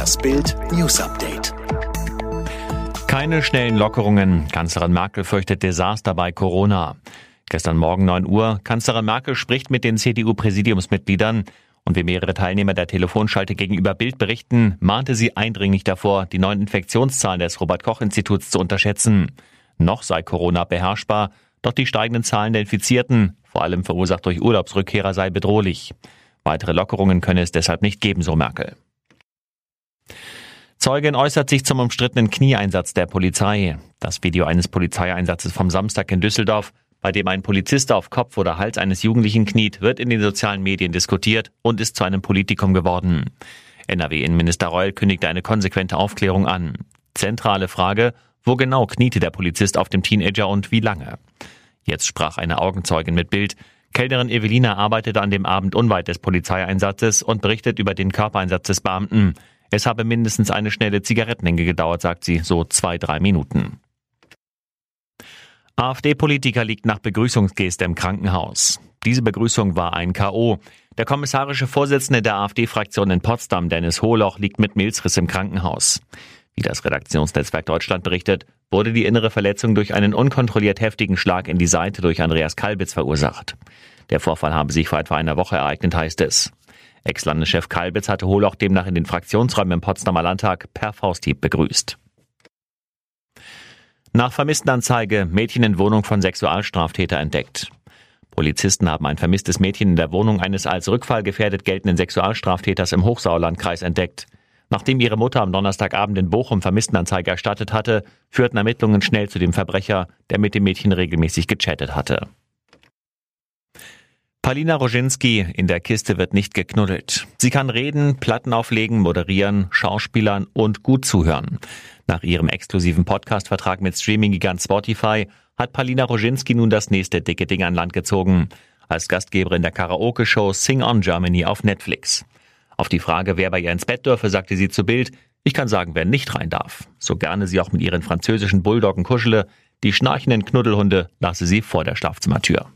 Das Bild News Update. Keine schnellen Lockerungen. Kanzlerin Merkel fürchtet Desaster bei Corona. Gestern Morgen 9 Uhr. Kanzlerin Merkel spricht mit den CDU-Präsidiumsmitgliedern. Und wie mehrere Teilnehmer der Telefonschalte gegenüber Bild berichten, mahnte sie eindringlich davor, die neuen Infektionszahlen des Robert-Koch-Instituts zu unterschätzen. Noch sei Corona beherrschbar, doch die steigenden Zahlen der Infizierten, vor allem verursacht durch Urlaubsrückkehrer, sei bedrohlich. Weitere Lockerungen könne es deshalb nicht geben, so Merkel. Zeugin äußert sich zum umstrittenen Knieeinsatz der Polizei. Das Video eines Polizeieinsatzes vom Samstag in Düsseldorf, bei dem ein Polizist auf Kopf oder Hals eines Jugendlichen kniet, wird in den sozialen Medien diskutiert und ist zu einem Politikum geworden. NRW-Innenminister Reul kündigte eine konsequente Aufklärung an. Zentrale Frage, wo genau kniete der Polizist auf dem Teenager und wie lange? Jetzt sprach eine Augenzeugin mit Bild. Kellnerin Evelina arbeitete an dem Abend unweit des Polizeieinsatzes und berichtet über den Körpereinsatz des Beamten. Es habe mindestens eine schnelle Zigarettenlänge gedauert, sagt sie, so zwei, drei Minuten. AfD-Politiker liegt nach Begrüßungsgeste im Krankenhaus. Diese Begrüßung war ein K.O. Der kommissarische Vorsitzende der AfD-Fraktion in Potsdam, Dennis Hohloch, liegt mit Milzriss im Krankenhaus. Wie das Redaktionsnetzwerk Deutschland berichtet, wurde die innere Verletzung durch einen unkontrolliert heftigen Schlag in die Seite durch Andreas Kalbitz verursacht. Der Vorfall habe sich vor etwa einer Woche ereignet, heißt es. Ex-Landeschef Kalbitz hatte Holoch demnach in den Fraktionsräumen im Potsdamer Landtag per Fausthieb begrüßt. Nach Vermisstenanzeige Mädchen in Wohnung von Sexualstraftäter entdeckt. Polizisten haben ein vermisstes Mädchen in der Wohnung eines als rückfallgefährdet geltenden Sexualstraftäters im Hochsauerlandkreis entdeckt. Nachdem ihre Mutter am Donnerstagabend in Bochum Vermisstenanzeige erstattet hatte, führten Ermittlungen schnell zu dem Verbrecher, der mit dem Mädchen regelmäßig gechattet hatte. Palina Roginski, in der Kiste wird nicht geknuddelt. Sie kann reden, Platten auflegen, moderieren, Schauspielern und gut zuhören. Nach ihrem exklusiven Podcast-Vertrag mit Streaming-Gigant Spotify hat Palina Roginski nun das nächste dicke Ding an Land gezogen. Als Gastgeberin der Karaoke-Show Sing On Germany auf Netflix. Auf die Frage, wer bei ihr ins Bett dürfe, sagte sie zu Bild, ich kann sagen, wer nicht rein darf. So gerne sie auch mit ihren französischen Bulldoggen kuschele, die schnarchenden Knuddelhunde lasse sie vor der Schlafzimmertür.